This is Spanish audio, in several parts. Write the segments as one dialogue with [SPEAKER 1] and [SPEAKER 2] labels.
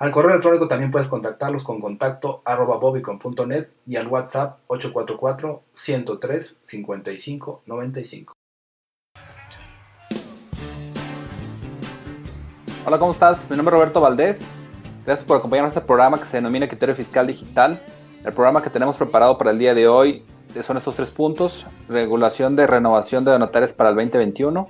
[SPEAKER 1] Al correo electrónico también puedes contactarlos con contacto arroba bobicon.net y al WhatsApp 844-103-5595.
[SPEAKER 2] Hola, ¿cómo estás? Mi nombre es Roberto Valdés. Gracias por acompañarnos en este programa que se denomina Criterio Fiscal Digital. El programa que tenemos preparado para el día de hoy son estos tres puntos. Regulación de renovación de donatarias para el 2021,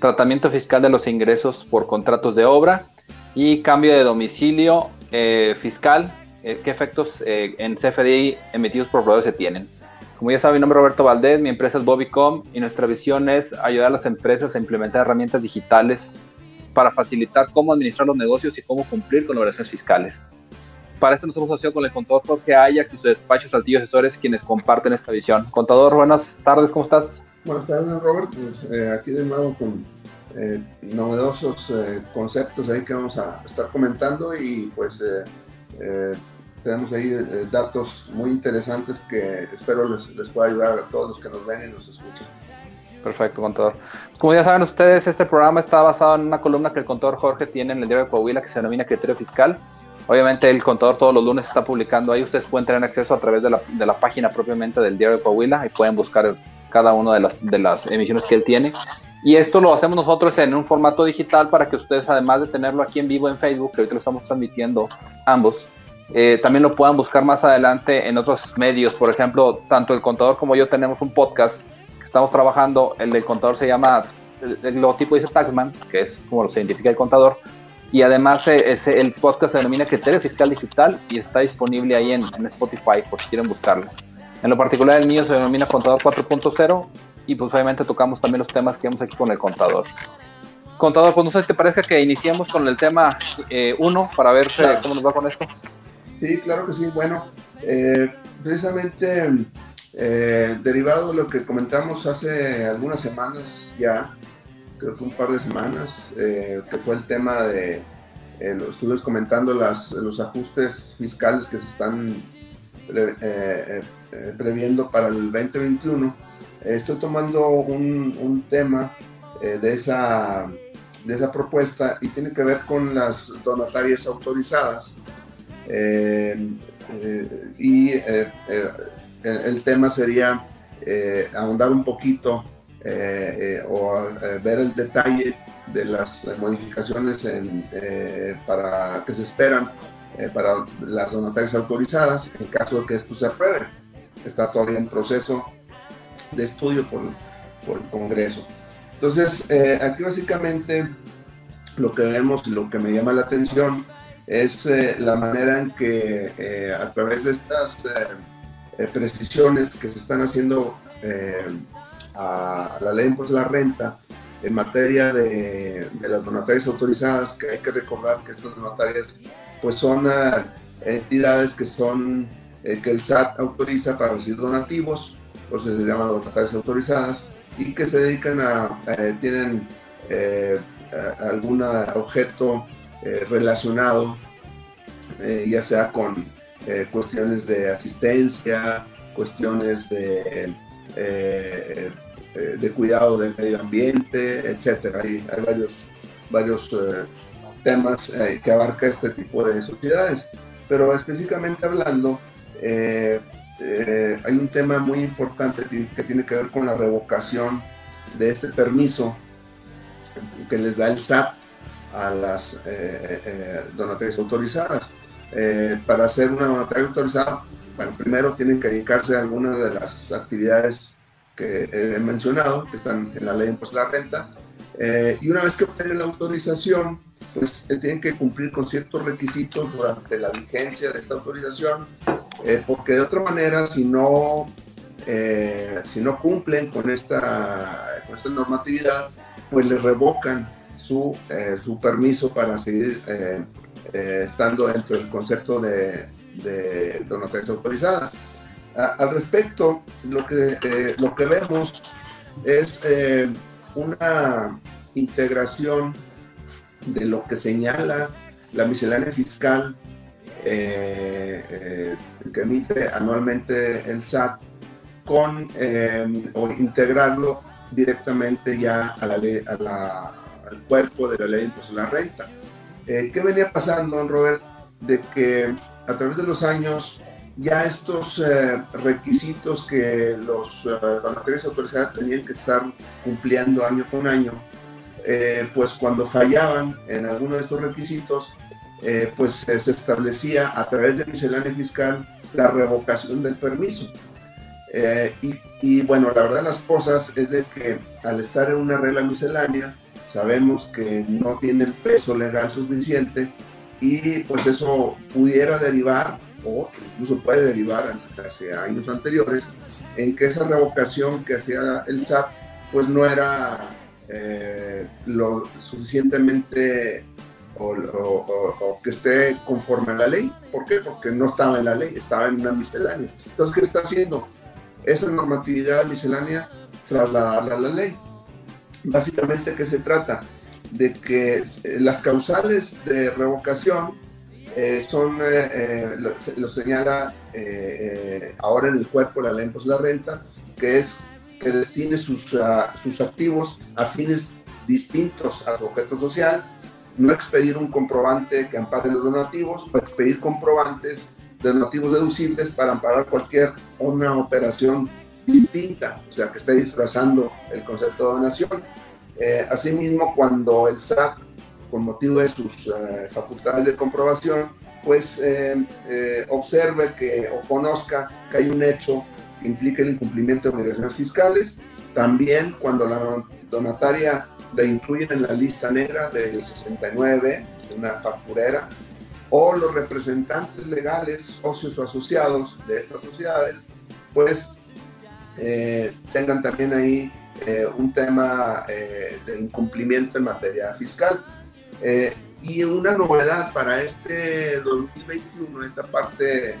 [SPEAKER 2] tratamiento fiscal de los ingresos por contratos de obra y cambio de domicilio eh, fiscal. Eh, ¿Qué efectos eh, en CFDI emitidos por proveedores se tienen? Como ya saben, mi nombre es Roberto Valdés, mi empresa es Bobicom y nuestra visión es ayudar a las empresas a implementar herramientas digitales para facilitar cómo administrar los negocios y cómo cumplir con obligaciones fiscales. Para esto nos hemos asociado con el contador Jorge Ajax y su despacho Saltillo Asesores, quienes comparten esta visión. Contador, buenas tardes, ¿cómo estás?
[SPEAKER 3] Buenas tardes, Robert. Pues, eh, aquí de nuevo con eh, novedosos eh, conceptos ahí que vamos a estar comentando y pues tenemos ahí datos muy interesantes que espero les, les pueda ayudar a todos los que nos ven y nos escuchan.
[SPEAKER 2] Perfecto, contador. Como ya saben ustedes, este programa está basado en una columna que el contador Jorge tiene en el diario de Coahuila que se denomina Criterio Fiscal. Obviamente el contador todos los lunes está publicando ahí, ustedes pueden tener acceso a través de la, de la página propiamente del diario de Coahuila y pueden buscar cada una de las, de las emisiones que él tiene. Y esto lo hacemos nosotros en un formato digital para que ustedes, además de tenerlo aquí en vivo en Facebook, que ahorita lo estamos transmitiendo ambos, eh, también lo puedan buscar más adelante en otros medios. Por ejemplo, tanto el contador como yo tenemos un podcast que estamos trabajando. El del contador se llama, el, el logotipo dice Taxman, que es como lo se identifica el contador y además eh, el podcast se denomina Criterio Fiscal Digital y está disponible ahí en, Spotify por si quieren buscarlo. En lo particular el mío se denomina Contador 4.0 y pues obviamente tocamos también los temas que vemos aquí con el contador. Contador, pues no sé si te parezca que iniciemos con el tema 1 eh, para ver eh, cómo nos va con esto.
[SPEAKER 3] Sí, claro que sí. Bueno, precisamente derivado de lo que comentamos hace algunas semanas ya, creo que un par de semanas, eh, que fue el tema de, eh, los estudios comentando las, los ajustes fiscales que se están eh, previendo para el 2021. Estoy tomando un, tema de, esa, de esa propuesta y tiene que ver con las donatarias autorizadas. y el tema sería ahondar un poquito eh, eh, o eh, ver el detalle de las modificaciones para que se esperan para las donatarias autorizadas en caso de que esto se apruebe. Está todavía en proceso de estudio por, por el Congreso. Entonces, aquí básicamente lo que vemos lo que me llama la atención es la manera en que a través de estas precisiones que se están haciendo a la ley de la renta en materia de, las donatarias autorizadas, que hay que recordar que estas donatarias pues son eh, entidades que son eh, que el SAT autoriza para recibir donativos, por eso se autorizadas, y que se dedican a, eh, tienen algún objeto relacionado, ya sea con cuestiones de asistencia, cuestiones de eh, eh, de cuidado del medio ambiente, etcétera. Hay, hay varios, varios eh, temas que abarca este tipo de sociedades. Pero específicamente hablando, hay un tema muy importante que tiene que ver con la revocación de este permiso que les da el SAT a las donatarias autorizadas. para hacer una donataria autorizada bueno, primero tienen que dedicarse a algunas de las actividades que he mencionado, que están en la ley de impuestos a la renta, eh, y una vez que obtienen la autorización, pues eh, tienen que cumplir con ciertos requisitos durante la vigencia de esta autorización, eh, porque de otra manera, si no, si no cumplen con esta, con esta normatividad, pues les revocan su, su permiso para seguir estando dentro del concepto de, de donatarias autorizadas. al respecto, lo que, lo que vemos es una integración de lo que señala la miscelánea fiscal eh, eh, que emite anualmente el SAT con eh, o integrarlo directamente ya a la ley, al cuerpo de la ley de impuesto a la renta. ¿Qué venía pasando, don Robert? De que a través de los años ya estos requisitos que los donatorios autorizadas tenían que estar cumpliendo año con año, pues cuando fallaban en alguno de estos requisitos, eh, pues se establecía a través de miscelánea fiscal la revocación del permiso. Eh, y, bueno, la verdad las cosas es de que al estar en una regla miscelánea, sabemos que no tiene el peso legal suficiente y pues eso pudiera derivar o incluso puede derivar hacia años anteriores en que esa revocación que hacía el SAT pues no era eh, lo suficientemente o, que esté conforme a la ley. ¿Por qué? Porque no estaba en la ley, estaba en una miscelánea. Entonces, ¿qué está haciendo? Esa normatividad miscelánea, trasladarla a la ley. Básicamente, ¿qué se trata? De que eh, las causales de revocación eh, son, eh, lo, señala ahora en el cuerpo la ley de la renta, que es que destine sus, ah, sus activos a fines distintos al objeto social no expedir un comprobante que ampare los donativos o expedir comprobantes de donativos deducibles para amparar cualquier una operación distinta, o sea, que esté disfrazando el concepto de donación. Eh, asimismo, cuando el SAT, con motivo de sus eh, facultades de comprobación, pues eh, observe que o conozca que hay un hecho que implique el incumplimiento de obligaciones fiscales, también cuando la donataria le incluyen en la lista negra del 69, una facturera, o los representantes legales, socios o asociados de estas sociedades, pues eh, tengan también ahí eh, un tema eh, de incumplimiento en materia fiscal. y una novedad para este 2021, esta parte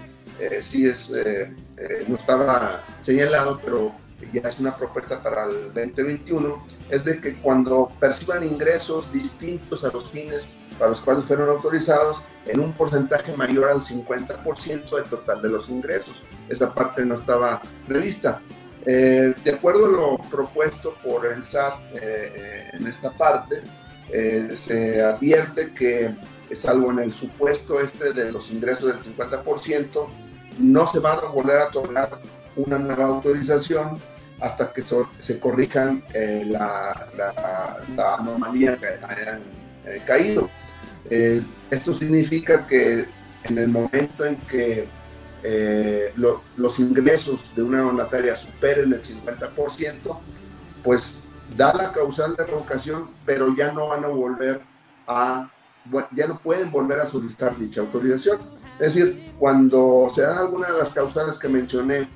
[SPEAKER 3] sí es, no estaba señalado, pero ya es una propuesta para el 2021, es de que cuando perciban ingresos distintos a los fines para los cuales fueron autorizados, en un porcentaje mayor al 50% del total de los ingresos. Esa parte no estaba prevista. Eh, de acuerdo a lo propuesto por el SAT eh, eh, en esta parte, se advierte que, salvo en el supuesto este de los ingresos del 50%, no se va a volver a otorgar una nueva autorización hasta que se corrijan eh, la, la, anomalía que hayan eh, caído. Eh, esto significa que en el momento en que los ingresos de una donataria superen el 50%, pues da la causal de revocación, pero ya no van a volver a, ya no pueden volver a solicitar dicha autorización. Es decir, cuando se dan algunas de las causales que mencioné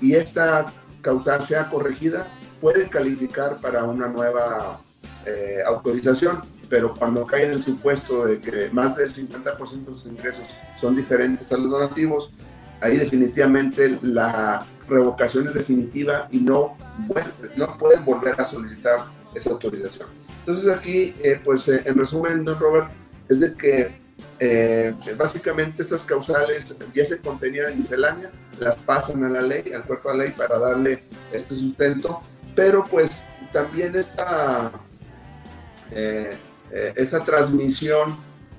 [SPEAKER 3] y esta causal sea corregida, puede calificar para una nueva eh, autorización, pero cuando cae en el supuesto de que más del 50% de sus ingresos son diferentes a los donativos, ahí definitivamente la revocación es definitiva y no, no pueden volver a solicitar esa autorización. Entonces aquí, eh, pues eh, en resumen, don Robert, es de que eh, básicamente estas causales ya se contenían en miscelánea, las pasan a la ley, al cuerpo de la ley para darle este sustento, pero pues también esta, eh, eh, esta transmisión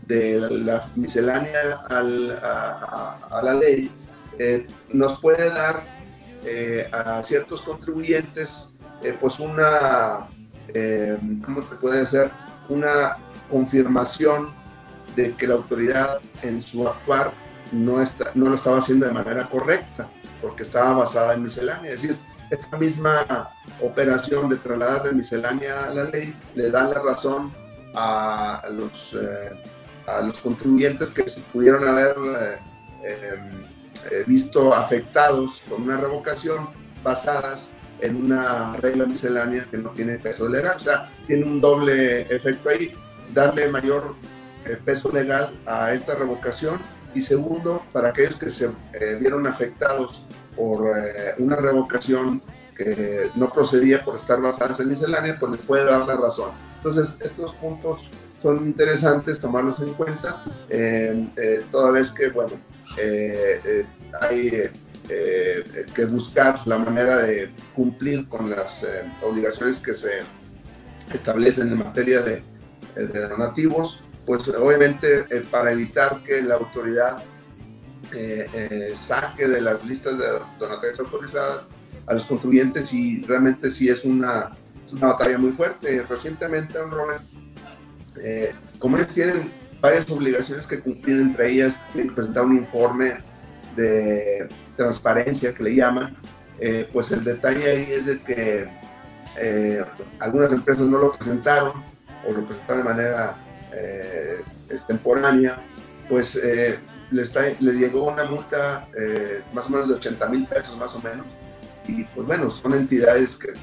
[SPEAKER 3] de la miscelánea a, la ley nos puede dar a ciertos contribuyentes pues una, ¿cómo puede? Una confirmación de que la autoridad en su actuar no, está, no lo estaba haciendo de manera correcta, porque estaba basada en miscelánea. Es decir, esta misma operación de trasladar de miscelánea a la ley le da la razón a los, eh, a los contribuyentes que se pudieron haber eh, eh, visto afectados con una revocación basadas en una regla miscelánea que no tiene peso legal. O sea, tiene un doble efecto ahí, darle mayor peso legal a esta revocación y segundo, para aquellos que se vieron afectados por una revocación que no procedía por estar basadas en miscelánea, pues les puede dar la razón. Entonces, estos puntos son interesantes tomarlos en cuenta, toda vez que, bueno, hay que buscar la manera de cumplir con las obligaciones que se establecen en materia de, de donativos, pues obviamente eh, para evitar que la autoridad eh, eh, saque de las listas de donatorias autorizadas a los contribuyentes y realmente sí es una, una batalla muy fuerte. Recientemente, don Robert, como ellos tienen varias obligaciones que cumplir, entre ellas tienen que presentar un informe de transparencia que le llaman, pues el detalle ahí es de que algunas empresas no lo presentaron o lo presentaron de manera eh, extemporánea, pues eh, les, les, llegó una multa más o menos de 80 mil pesos más o menos. Y pues bueno, son entidades que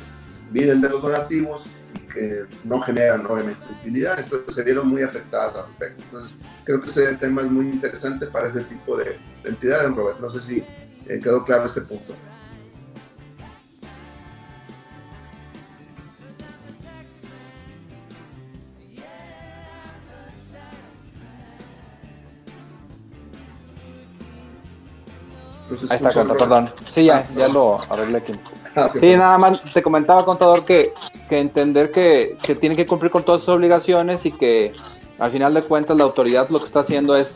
[SPEAKER 3] viven de los donativos y que no generan obviamente utilidad, entonces se vieron muy afectadas al respecto. Entonces creo que ese tema es muy interesante para ese tipo de, de entidades, Robert. No sé si quedó claro este punto.
[SPEAKER 2] Ahí está, contador, perdón. Sí, ya, ya lo arreglé aquí. Ah, sí, nada más te comentaba, contador, que, que entender que, que tiene que cumplir con todas sus obligaciones y que al final de cuentas la autoridad lo que está haciendo es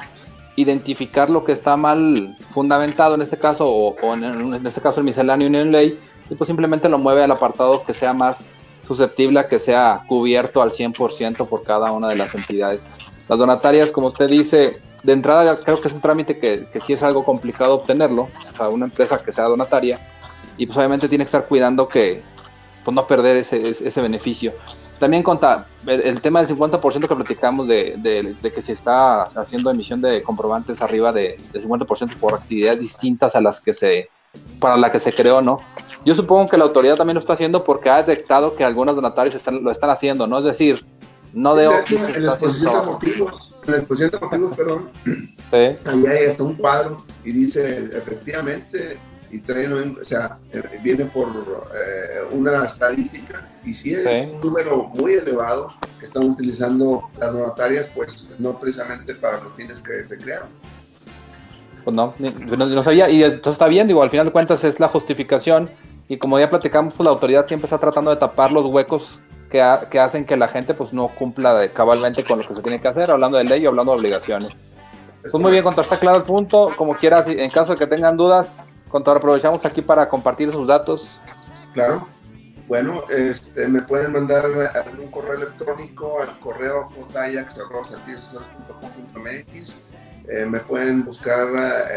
[SPEAKER 2] identificar lo que está mal fundamentado en este caso, o, en, en, este caso el misceláneo y en ley, y pues simplemente lo mueve al apartado que sea más susceptible a que sea cubierto al 100% por cada una de las entidades. Las donatarias, como usted dice, de entrada creo que es un trámite que, que sí es algo complicado obtenerlo, o sea, una empresa que sea donataria, y pues obviamente tiene que estar cuidando que pues no perder ese, ese beneficio. También conta el, tema del 50% que platicamos de, de, que se está haciendo emisión de comprobantes arriba de, del 50% por actividades distintas a las que se para la que se creó, ¿no? Yo supongo que la autoridad también lo está haciendo porque ha detectado que algunas donatarias están, lo están haciendo, ¿no? Es decir, no de
[SPEAKER 3] en la exposición de motivos, la exposición de motivos, perdón, ahí hay hasta un cuadro y dice efectivamente y trae, o sea, eh, viene por eh, una estadística y si es un número muy elevado que están utilizando las donatarias, pues no precisamente para los fines que se crearon.
[SPEAKER 2] Pues no, no, sabía, y entonces está bien, digo, al final de cuentas es la justificación, y como ya platicamos, pues la autoridad siempre está tratando de tapar los huecos que, hacen que la gente pues no cumpla cabalmente con lo que se tiene que hacer, hablando de ley o hablando de obligaciones. Pues muy bien, contador, está claro el punto. Como quieras, en caso de que tengan dudas, contador, aprovechamos aquí para compartir sus datos.
[SPEAKER 3] Claro. Bueno, este, me pueden mandar algún correo electrónico al correo jotayax.com.mx. Eh, me pueden buscar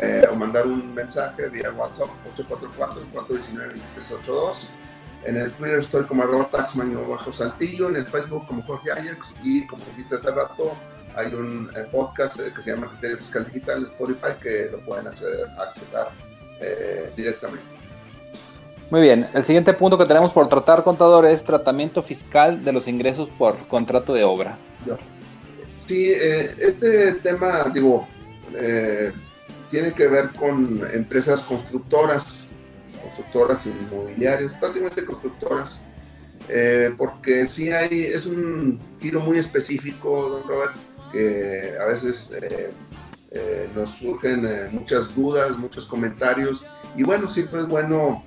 [SPEAKER 3] eh, o mandar un mensaje vía WhatsApp 844-419-2382 en el Twitter estoy como arroba taxman bajo saltillo, en el Facebook como Jorge Ajax y como dijiste hace rato, hay un eh, podcast eh, que se llama Criterio Fiscal Digital Spotify que lo pueden acceder, accesar eh, directamente.
[SPEAKER 2] Muy bien, el siguiente punto que tenemos por tratar, contador, es tratamiento fiscal de los ingresos por contrato de obra.
[SPEAKER 3] Sí, este tema, digo, tiene que ver con empresas constructoras constructoras inmobiliarias, prácticamente constructoras, eh, porque sí hay, es un giro muy específico, don Robert, que a veces eh, eh, nos surgen muchas dudas, muchos comentarios, y bueno, siempre es bueno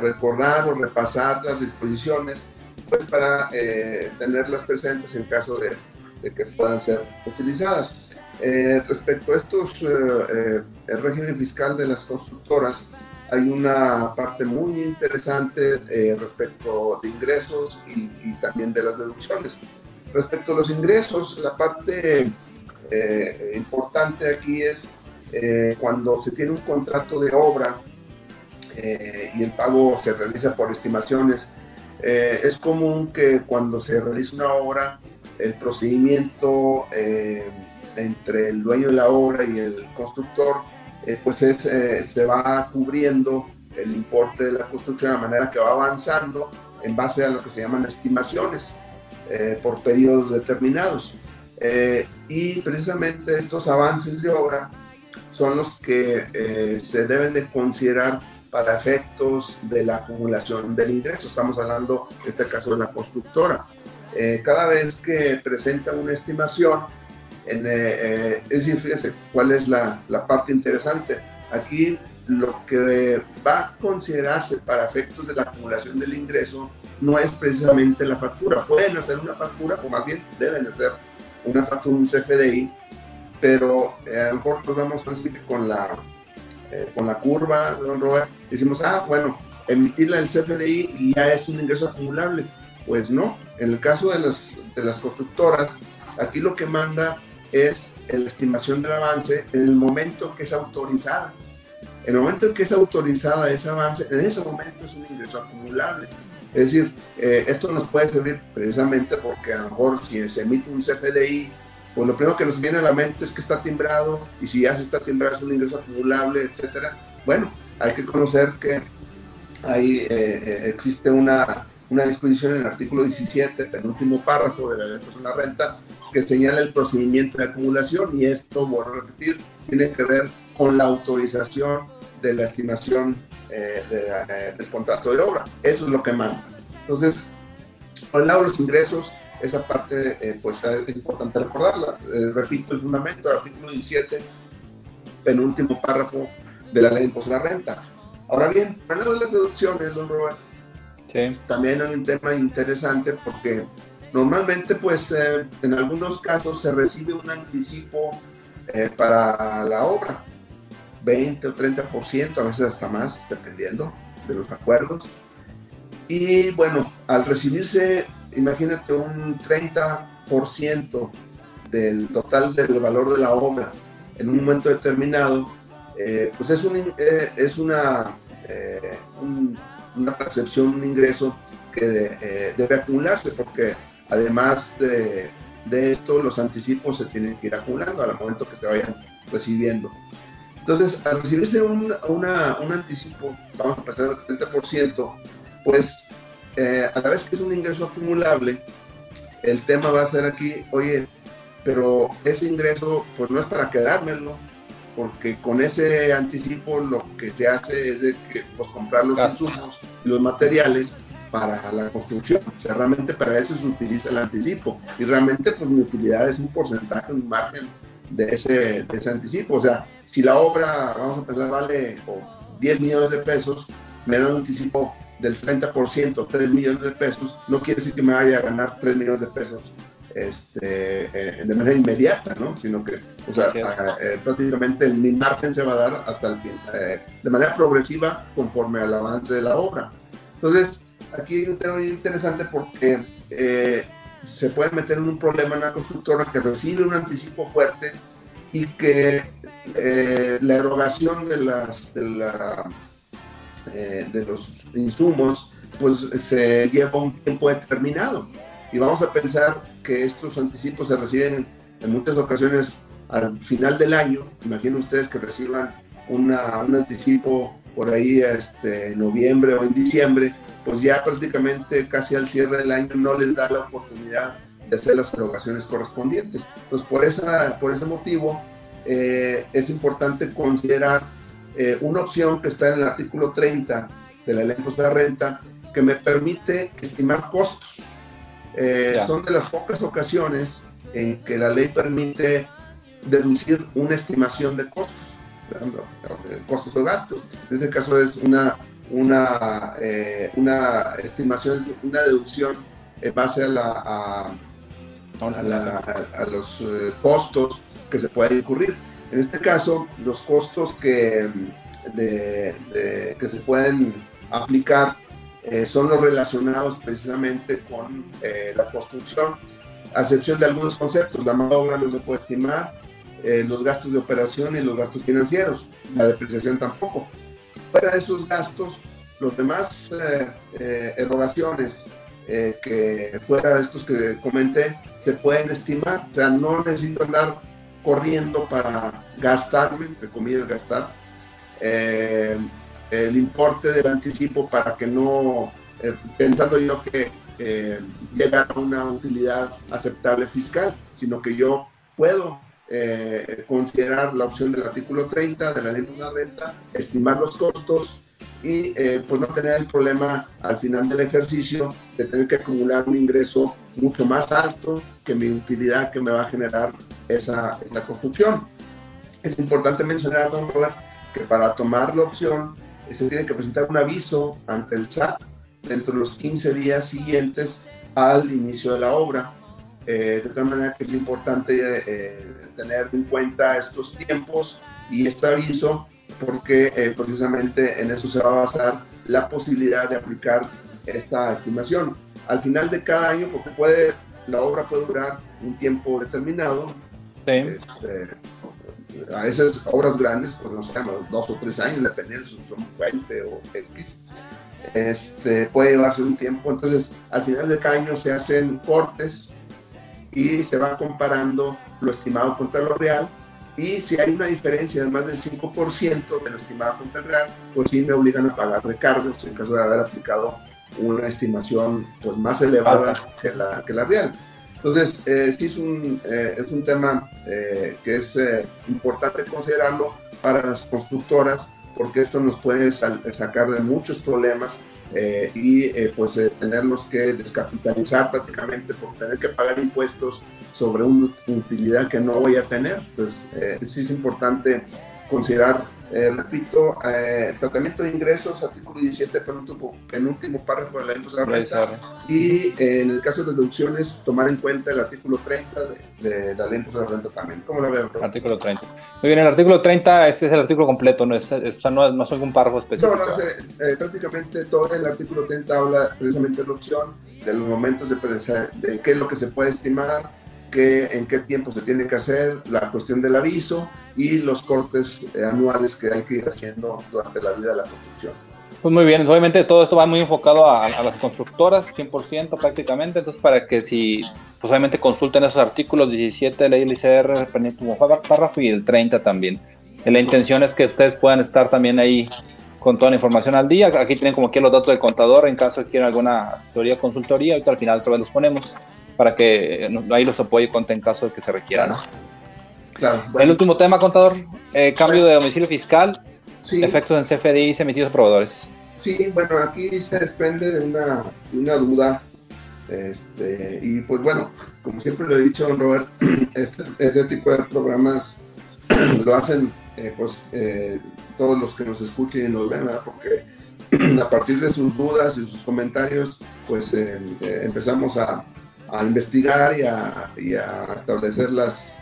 [SPEAKER 3] recordar o repasar las disposiciones, pues para tenerlas presentes en caso de, de que puedan ser utilizadas. respecto a estos, el régimen fiscal de las constructoras, hay una parte muy interesante eh, respecto de ingresos y, también de las deducciones. Respecto a los ingresos, la parte eh, importante aquí es eh, cuando se tiene un contrato de obra y el pago se realiza por estimaciones. es común que cuando se realiza una obra, el procedimiento entre el dueño de la obra y el constructor eh, pues es, eh, se va cubriendo el importe de la construcción de manera que va avanzando en base a lo que se llaman estimaciones eh, por periodos determinados. Y precisamente estos avances de obra son los que se deben de considerar para efectos de la acumulación del ingreso. Estamos hablando, en este caso, de la constructora. Cada vez que presenta una estimación, en, es decir, fíjense cuál es la, la parte interesante. Aquí lo que va a considerarse para efectos de la acumulación del ingreso no es precisamente la factura. Pueden hacer una factura, o más bien deben hacer una factura, un CFDI, pero eh, a lo mejor nos vamos así con la, eh, con la curva, don Robert, decimos, ah, bueno, emitirla el CFDI ya es un ingreso acumulable. Pues no, en el caso de las, de las constructoras, aquí lo que manda es la estimación del avance en el momento que es autorizada. En el momento en que es autorizada ese avance, en ese momento es un ingreso acumulable. Es decir, eh, esto nos puede servir precisamente porque a lo mejor si se emite un CFDI, pues lo primero que nos viene a la mente es que está timbrado y si ya se está timbrado es un ingreso acumulable, etcétera. Bueno, hay que conocer que ahí eh, eh, existe una, una disposición en el artículo 17, penúltimo párrafo de la ley de la renta, que señala el procedimiento de acumulación y esto, vuelvo a repetir, tiene que ver con la autorización de la estimación eh, eh, del contrato de obra. Eso es lo que manda. Entonces, por el lado de los ingresos, esa parte eh, pues es importante recordarla. repito, el fundamento del artículo 17, penúltimo párrafo de la ley de impuesto a la renta. Ahora bien, hablando de las deducciones, don Robert, también hay un tema interesante porque normalmente pues en algunos casos se recibe un anticipo para la obra 20 o 30%, a veces hasta más, dependiendo de los acuerdos. Y bueno, al recibirse, imagínate un 30% del total del valor de la obra en un momento determinado, eh, pues es, un, eh, es una, eh, una percepción, un ingreso que debe acumularse, porque además de, de, esto, los anticipos se tienen que ir acumulando al momento que se vayan recibiendo. Entonces, al recibirse un, un anticipo, vamos a pasar al 30%, pues eh, a la vez que es un ingreso acumulable, el tema va a ser aquí, oye, pero ese ingreso pues no es para quedármelo, porque con ese anticipo lo que se hace es de que, pues, comprar los insumos y los materiales para la construcción. O sea, realmente para eso se utiliza el anticipo. Y realmente pues mi utilidad es un porcentaje, un margen de ese, de ese anticipo. O sea, si la obra, vamos a pensar, vale 10 millones de pesos, me dan un anticipo del 30%, 3 millones de pesos, no quiere decir que me vaya a ganar 3 millones de pesos este, eh, de manera inmediata, ¿no? Sino que, o sea, eh, prácticamente mi margen se va a dar hasta el fin, eh, de manera progresiva conforme al avance de la obra. Entonces, aquí hay un tema interesante porque se puede meter en un problema en la constructora que recibe un anticipo fuerte y que eh, la erogación de, las, de, la, eh, los insumos pues se lleva un tiempo determinado. Y vamos a pensar que estos anticipos se reciben en muchas ocasiones al final del año. Imaginen ustedes que reciban un anticipo por ahí este, en noviembre o en diciembre, pues ya prácticamente casi al cierre del año no les da la oportunidad de hacer las erogaciones correspondientes. Entonces, por, esa, por ese motivo, eh, es importante considerar eh, una opción que está en el artículo 30 de la ley de la renta que me permite estimar costos. Eh, son de las pocas ocasiones en que la ley permite deducir una estimación de costos, costos o gastos. En este caso es una, una, una estimación, una deducción en base a, la, a, a los costos que se puede incurrir. En este caso, los costos que, que se pueden aplicar eh, son los relacionados precisamente con eh, la construcción, a excepción de algunos conceptos. La mano de obra no se puede estimar, eh, los gastos de operación y los gastos financieros, la depreciación tampoco. Fuera de esos gastos, los demás erogaciones que fuera de estos que comenté se pueden estimar, o sea, no necesito andar corriendo para gastarme, entre comillas, gastar eh, el importe del anticipo para que no, eh, pensando yo que eh, llegar a una utilidad aceptable fiscal, sino que yo puedo eh, considerar la opción del artículo 30 de la ley de una renta, estimar los costos y eh, pues no tener el problema al final del ejercicio de tener que acumular un ingreso mucho más alto que mi utilidad que me va a generar esa, esa construcción. Es importante mencionar, don Robert, que para tomar la opción se tiene que presentar un aviso ante el SAT dentro de los 15 días siguientes al inicio de la obra. Eh, de tal manera que es importante eh, tener en cuenta estos tiempos y este aviso porque eh, precisamente en eso se va a basar la posibilidad de aplicar esta estimación. Al final de cada año, porque puede, la obra puede durar un tiempo determinado, este, a veces obras grandes, pues no sé, dos o tres años, dependiendo si son 20 o X, este, puede llevarse un tiempo. Entonces, al final de cada año se hacen cortes y se va comparando lo estimado contra lo real. Y si hay una diferencia de más del 5% de lo estimado contra el real, pues sí me obligan a pagar recargos en caso de haber aplicado una estimación pues, más elevada que la, que la real. Entonces, eh, sí es un, eh, es un tema eh, que es importante considerarlo para las constructoras porque esto nos puede sacar de muchos problemas eh, y eh, pues eh, tenerlos que descapitalizar prácticamente por tener que pagar impuestos sobre una utilidad que no voy a tener. Entonces, sí es importante considerar eh, repito, eh, tratamiento de ingresos, artículo 17, penúltimo, penúltimo párrafo de la ley de renta. Y eh, en el caso de deducciones, tomar en cuenta el artículo 30 de, la ley de la renta también. ¿Cómo la veo?
[SPEAKER 2] Artículo 30. Muy bien, el artículo 30, este es el artículo completo, no es, no, no es un párrafo específico.
[SPEAKER 3] No, no, prácticamente todo el artículo 30 habla precisamente de la opción, de los momentos de, de qué es lo que se puede estimar en qué tiempo se tiene que hacer, la cuestión del aviso y los cortes eh, anuales que hay que ir haciendo durante la vida de la construcción.
[SPEAKER 2] Pues muy bien, obviamente todo esto va muy enfocado a, las constructoras, 100% prácticamente, entonces para que si, pues obviamente consulten esos artículos 17 de la ILCR, párrafo y el 30 también. la intención es que ustedes puedan estar también ahí con toda la información al día. Aquí tienen como aquí los datos del contador en caso de que quieran alguna asesoría consultoría, ahorita al final otra vez los ponemos para que ahí los apoye en caso de que se requiera, ¿no? Claro. El último tema, contador, eh, cambio de domicilio fiscal, efectos en CFDI emitidos a proveedores.
[SPEAKER 3] Sí, bueno, aquí se desprende de una, una duda, este, y pues bueno, como siempre lo he dicho, Robert, este, este tipo de programas lo hacen eh, pues, eh, todos los que nos escuchen y nos ven, ¿verdad? porque a partir de sus dudas y sus comentarios, pues empezamos a, a investigar y a, y a establecer las,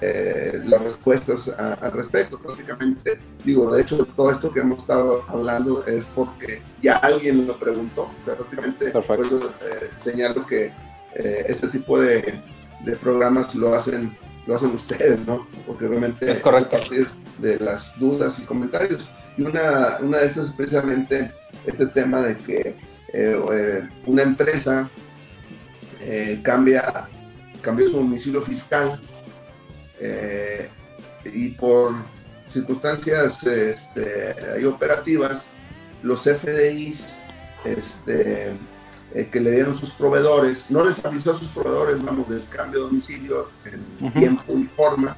[SPEAKER 3] eh, las respuestas al respecto. Prácticamente, digo, de hecho, todo esto que hemos estado hablando es porque ya alguien lo preguntó. O sea, prácticamente, por eso eh, señalo que eh, este tipo de, de, programas lo hacen, lo hacen ustedes, ¿no? Porque realmente
[SPEAKER 2] es, correcto.
[SPEAKER 3] a partir de las dudas y comentarios. Y una, una de esas es precisamente este tema de que una empresa eh, cambia, cambió su domicilio fiscal eh, y por circunstancias este, operativas, los FDIs este, eh, que le dieron sus proveedores, no les avisó a sus proveedores, vamos, del cambio de domicilio en tiempo y forma,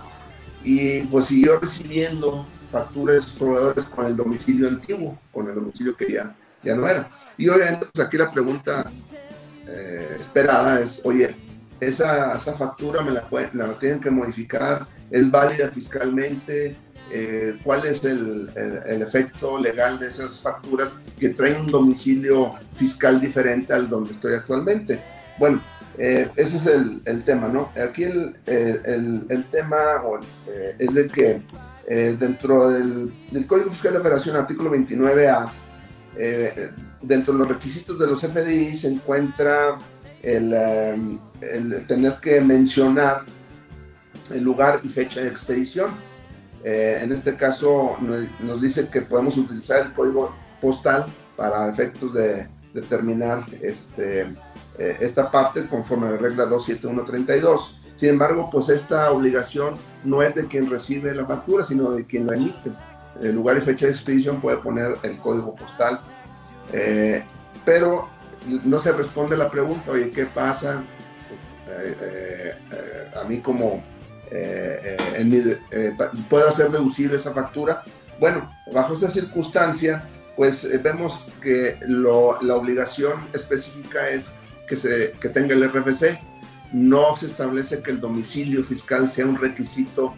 [SPEAKER 3] y pues siguió recibiendo facturas de sus proveedores con el domicilio antiguo, con el domicilio que ya, ya no era. Y obviamente, pues aquí la pregunta eh, esperada es, oye, esa, esa factura me la, la tienen que modificar, es válida fiscalmente, eh, cuál es el, el, efecto legal de esas facturas que traen un domicilio fiscal diferente al donde estoy actualmente. Bueno, eh, ese es el, el, tema, ¿no? Aquí el, tema es de que dentro del, Código Fiscal de Operación, artículo 29A, dentro de los requisitos de los FDI se encuentra em, el, tener que mencionar el lugar y fecha de expedición. Eh, en este caso nos dice que podemos utilizar el código postal para efectos de determinar este, eh, esta parte conforme a la regla 27132. Sin embargo, pues esta obligación no es de quien recibe la factura, sino de quien la emite. El lugar y fecha de expedición puede poner el código postal eh, pero no se responde la pregunta, oye, ¿qué pasa? Pues, a mí como puedo hacer deducible esa factura. Bueno, bajo esa circunstancia, pues vemos que la obligación específica es que, se, que tenga el RFC. No se establece que el domicilio fiscal sea un requisito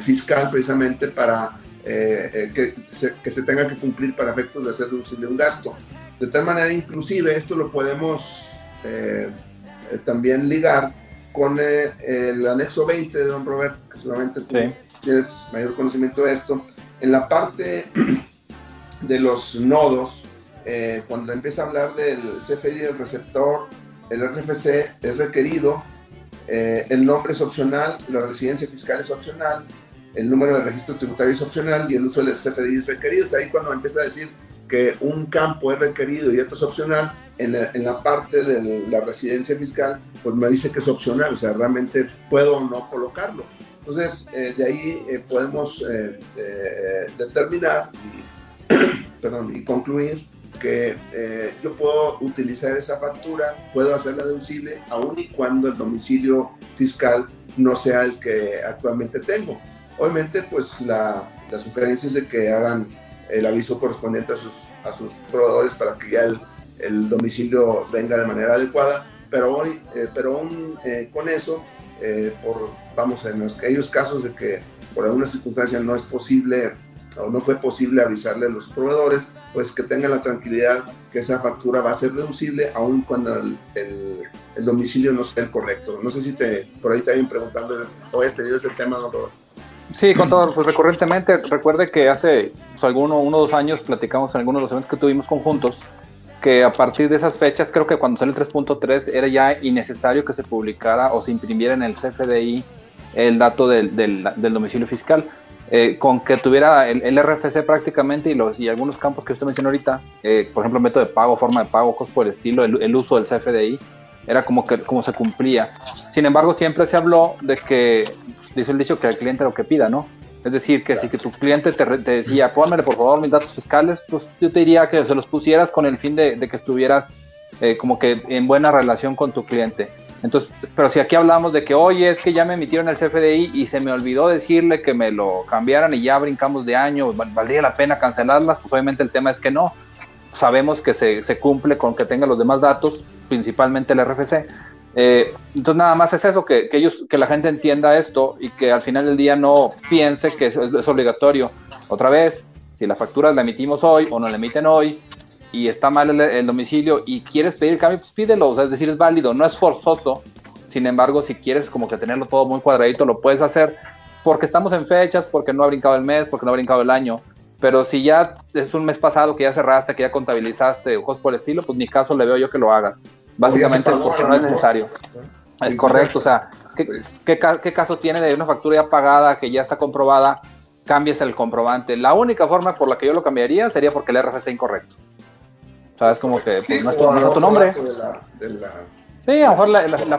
[SPEAKER 3] fiscal precisamente para eh, que, se, que, se, tenga que cumplir para efectos de hacer deducible un gasto. De tal manera, inclusive, esto lo podemos eh, eh, también ligar con el anexo 20 de Don Robert, que solamente tú tienes mayor conocimiento de esto. En la parte de los nodos, cuando empieza a hablar del CFDI del receptor, el RFC es requerido, el nombre es opcional, la residencia fiscal es opcional, el número de registro tributario es opcional y el uso del CFDI es requerido. Es ahí cuando empieza a decir que un campo es requerido y otro es opcional, en la, en la, parte de la residencia fiscal, pues me dice que es opcional, o sea, realmente puedo o no colocarlo. Entonces, eh, de ahí eh, podemos eh, determinar y, perdón, y concluir que yo puedo utilizar esa factura, puedo hacerla deducible, aun y cuando el domicilio fiscal no sea el que actualmente tengo. Obviamente, pues la, la sugerencia es de que hagan el aviso correspondiente a sus, proveedores para que ya el, domicilio venga de manera adecuada, pero, hoy, eh, pero aún eh, con eso, eh, por, vamos, en aquellos casos de que por alguna circunstancia no es posible o no fue posible avisarle a los proveedores, pues que tengan la tranquilidad que esa factura va a ser deducible aun cuando el domicilio no sea el correcto. No sé si te, por ahí te habían preguntando o has tenido ese tema, don Robert.
[SPEAKER 2] Sí, con todo, pues recurrentemente, recuerde que hace pues, alguno, uno o dos años platicamos en algunos de los eventos que tuvimos conjuntos, que a partir de esas fechas, creo que cuando salió el 3.3 era ya innecesario que se publicara o se imprimiera en el CFDI el dato del, del, domicilio fiscal. Eh, con que tuviera el, el, RFC prácticamente y, los, y algunos campos que usted mencionó ahorita, eh, por ejemplo, método de pago, forma de pago, cosas por el estilo, el, el uso del CFDI, era como que como se cumplía. Sin embargo, siempre se habló de que dice el dicho que el cliente lo que pida, ¿no? Es decir, que si que tu cliente te, te decía, pónmele por favor mis datos fiscales, pues yo te diría que se los pusieras con el fin de, de que estuvieras eh, como que en buena relación con tu cliente. Entonces, pero si aquí hablamos de que, oye, es que ya me emitieron el CFDI y se me olvidó decirle que me lo cambiaran y ya brincamos de año, ¿valdría la pena cancelarlas? Pues obviamente el tema es que no. Sabemos que se, se cumple con que tenga los demás datos, principalmente el RFC. Eh, entonces nada más es eso, que, que, ellos, que la gente entienda esto y que al final del día no piense que es, obligatorio. Otra vez, si la factura la emitimos hoy o no la emiten hoy y está mal el, domicilio y quieres pedir el cambio, pues pídelo, o sea, es decir, es válido, no es forzoso. Sin embargo, si quieres como que tenerlo todo muy cuadradito, lo puedes hacer porque estamos en fechas, porque no ha brincado el mes, porque no ha brincado el año. Pero si ya es un mes pasado que ya cerraste, que ya contabilizaste cosas por el estilo, pues ni caso le veo yo que lo hagas. Básicamente es porque no es necesario. Es correcto, o sea, ¿qué, qué, qué caso tiene de una factura ya pagada que ya está comprobada? Cambies el comprobante. La única forma por la que yo lo cambiaría sería porque el RFC es incorrecto. O sea, es como que pues, no, es tu, no es tu nombre.
[SPEAKER 3] De la, de la...
[SPEAKER 2] Sí, a lo mejor la, la, la,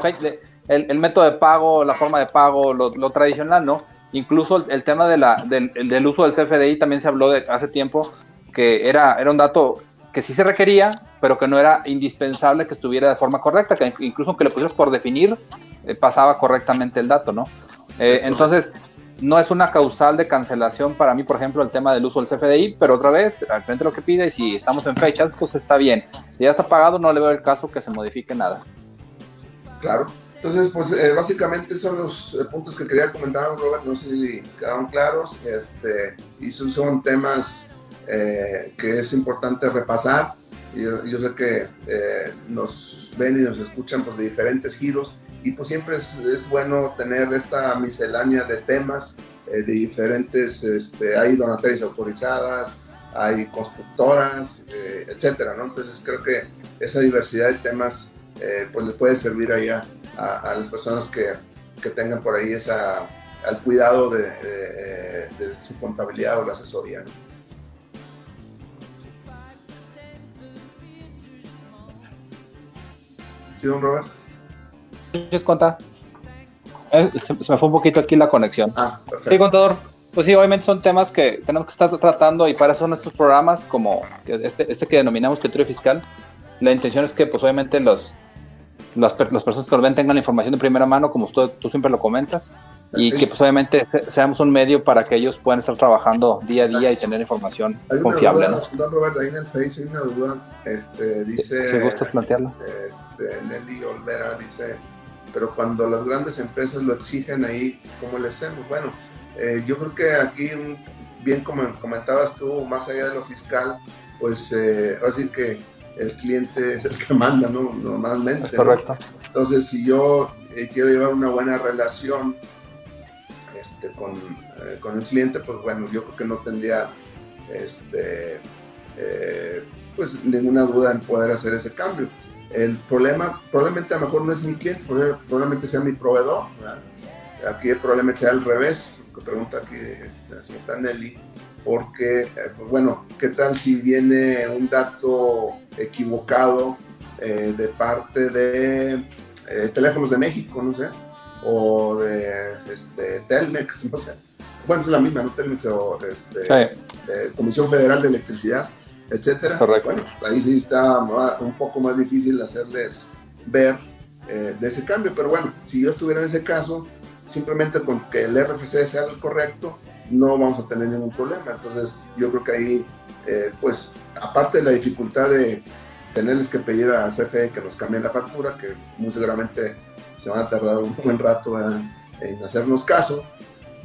[SPEAKER 2] el, el, método de pago, la forma de pago, lo, lo tradicional, ¿no? Incluso el, el tema de la, del, del, uso del CFDI también se habló de hace tiempo que era, era un dato que sí se requería, pero que no era indispensable que estuviera de forma correcta, que incluso aunque le pusieras por definir, eh, pasaba correctamente el dato, ¿no? Eh, entonces, no es una causal de cancelación para mí, por ejemplo, el tema del uso del CFDI, pero otra vez, al frente lo que pide, y si estamos en fechas, pues está bien. Si ya está pagado, no le veo el caso que se modifique nada.
[SPEAKER 3] Claro. Entonces, pues eh, básicamente son los eh, puntos que quería comentar, Robert, no sé si quedaron claros, este, y son temas eh, que es importante repasar. Yo, yo sé que eh, nos ven y nos escuchan pues, de diferentes giros y pues siempre es, es bueno tener esta miscelánea de temas eh, de diferentes, este, hay donatarias autorizadas, hay constructoras, eh, etcétera, ¿no? Entonces creo que esa diversidad de temas eh, pues les puede servir ahí a, a, a las personas que, que, tengan por ahí esa, al cuidado de, de, de su contabilidad o la asesoría, ¿no? ¿Sí, don Robert?
[SPEAKER 2] cuenta? Eh, se, se, me fue un poquito aquí la conexión.
[SPEAKER 3] Ah,
[SPEAKER 2] sí, contador. Pues sí, obviamente son temas que tenemos que estar tratando y para eso son estos programas como este, este que denominamos criterio fiscal, la intención es que pues obviamente los, las, personas que lo ven tengan la información de primera mano, como tú, tú siempre lo comentas, y que pues obviamente seamos un medio para que ellos puedan estar trabajando día a día y tener información confiable.
[SPEAKER 3] Duda, ¿no? Robert, ahí en el Face hay una duda, este, dice...
[SPEAKER 2] Si gustas plantearla.
[SPEAKER 3] Este, Nelly Olvera dice, pero cuando las grandes empresas lo exigen ahí, ¿cómo le hacemos? Bueno, eh, yo creo que aquí, bien como comentabas tú, más allá de lo fiscal, pues eh, así que el cliente es el que manda, ¿no? Normalmente.
[SPEAKER 2] correcto.
[SPEAKER 3] Entonces, si yo eh, quiero llevar una buena relación este, con, eh, con, el cliente, pues bueno, yo creo que no tendría este, eh, pues ninguna duda en poder hacer ese cambio. El problema, probablemente a lo mejor no es mi cliente, probablemente sea mi proveedor. Aquí probablemente sea al revés, que pregunta aquí este, señora Nelly, porque, eh, pues bueno, ¿qué tal si viene un dato equivocado de parte de Teléfonos de México, no sé? O de este, Telmex, no sé. Bueno, es la misma, ¿no? Telmex o este, Comisión Federal de Electricidad, etcétera.
[SPEAKER 2] Correcto.
[SPEAKER 3] Bueno, ahí sí está un poco más difícil hacerles ver eh, de ese cambio, pero bueno, si yo estuviera en ese caso, simplemente con que el RFC sea el correcto, no vamos a tener ningún problema. Entonces, yo creo que ahí, eh, pues, aparte de la dificultad de tenerles que pedir a CFE que nos cambien la factura, que muy seguramente se van a tardar un buen rato en, hacernos caso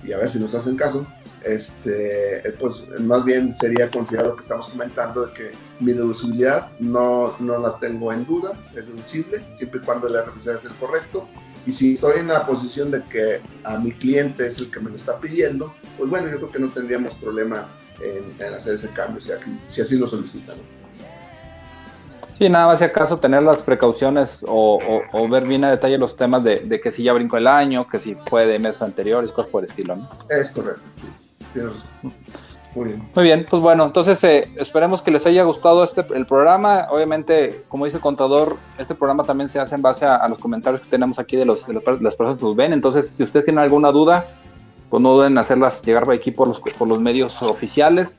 [SPEAKER 3] y a ver si nos hacen caso. Este, pues más bien sería considerado lo que estamos comentando de que mi deducibilidad no, no la tengo en duda, es deducible, siempre y cuando el RFC es el correcto. Y si estoy en la posición de que a mi cliente es el que me lo está pidiendo, pues bueno, yo creo que no tendríamos problema en, hacer ese cambio, si, si así lo solicitan.
[SPEAKER 2] Sí, nada más si acaso tener las precauciones o, ver bien a detalle los temas de, que si ya brincó el año, que si fue de meses anteriores, cosas por el estilo, ¿no?
[SPEAKER 3] Es correcto.
[SPEAKER 2] Muy bien. Muy bien, pues bueno, entonces eh, esperemos que les haya gustado este el programa. Obviamente, como dice el contador, este programa también se hace en base a, los comentarios que tenemos aquí de, los, las personas que nos ven. Entonces, si ustedes tienen alguna duda, pues no duden en hacerlas llegar por aquí por los, por los medios oficiales.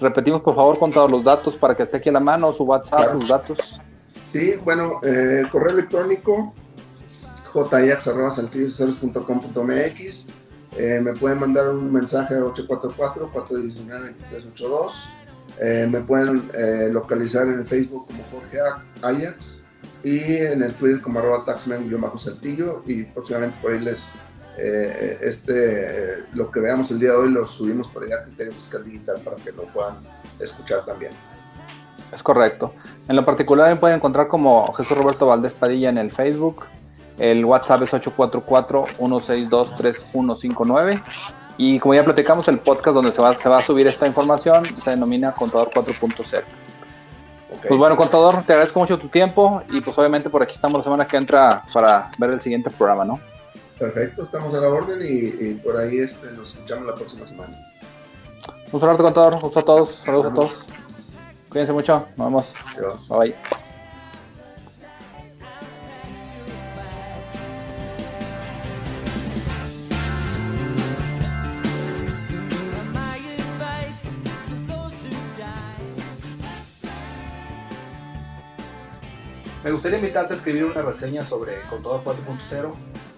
[SPEAKER 2] Repetimos, por favor, con todos los datos para que esté aquí a la mano, su WhatsApp, sus datos.
[SPEAKER 3] Sí, bueno, eh, correo electrónico jax.com.mx eh, me pueden mandar un mensaje al 844-419-2382. Eh, me pueden eh, localizar en el Facebook como Jorge Ajax y en el Twitter como arroba taxman-saltillo y próximamente por ahí les eh, este, lo que veamos el día de hoy lo subimos por allá a Criterio Fiscal Digital para que lo puedan escuchar también.
[SPEAKER 2] Es correcto. En lo particular me pueden encontrar como Jesús Roberto Valdés Padilla en el Facebook. El WhatsApp es 844-162-3159. Y como ya platicamos, el podcast donde se va, se va a subir esta información se denomina Contador 4.0. Pues bueno, contador, te agradezco mucho tu tiempo y pues obviamente por aquí estamos la semana que entra para ver el siguiente programa, ¿no?
[SPEAKER 3] Perfecto, estamos a la orden y, por ahí este, nos escuchamos la próxima semana.
[SPEAKER 2] Un saludo contador, gusto a todos, saludos a todos. Cuídense mucho, nos vemos. Bye bye.
[SPEAKER 1] Me gustaría invitarte a escribir una reseña sobre Contador 4.0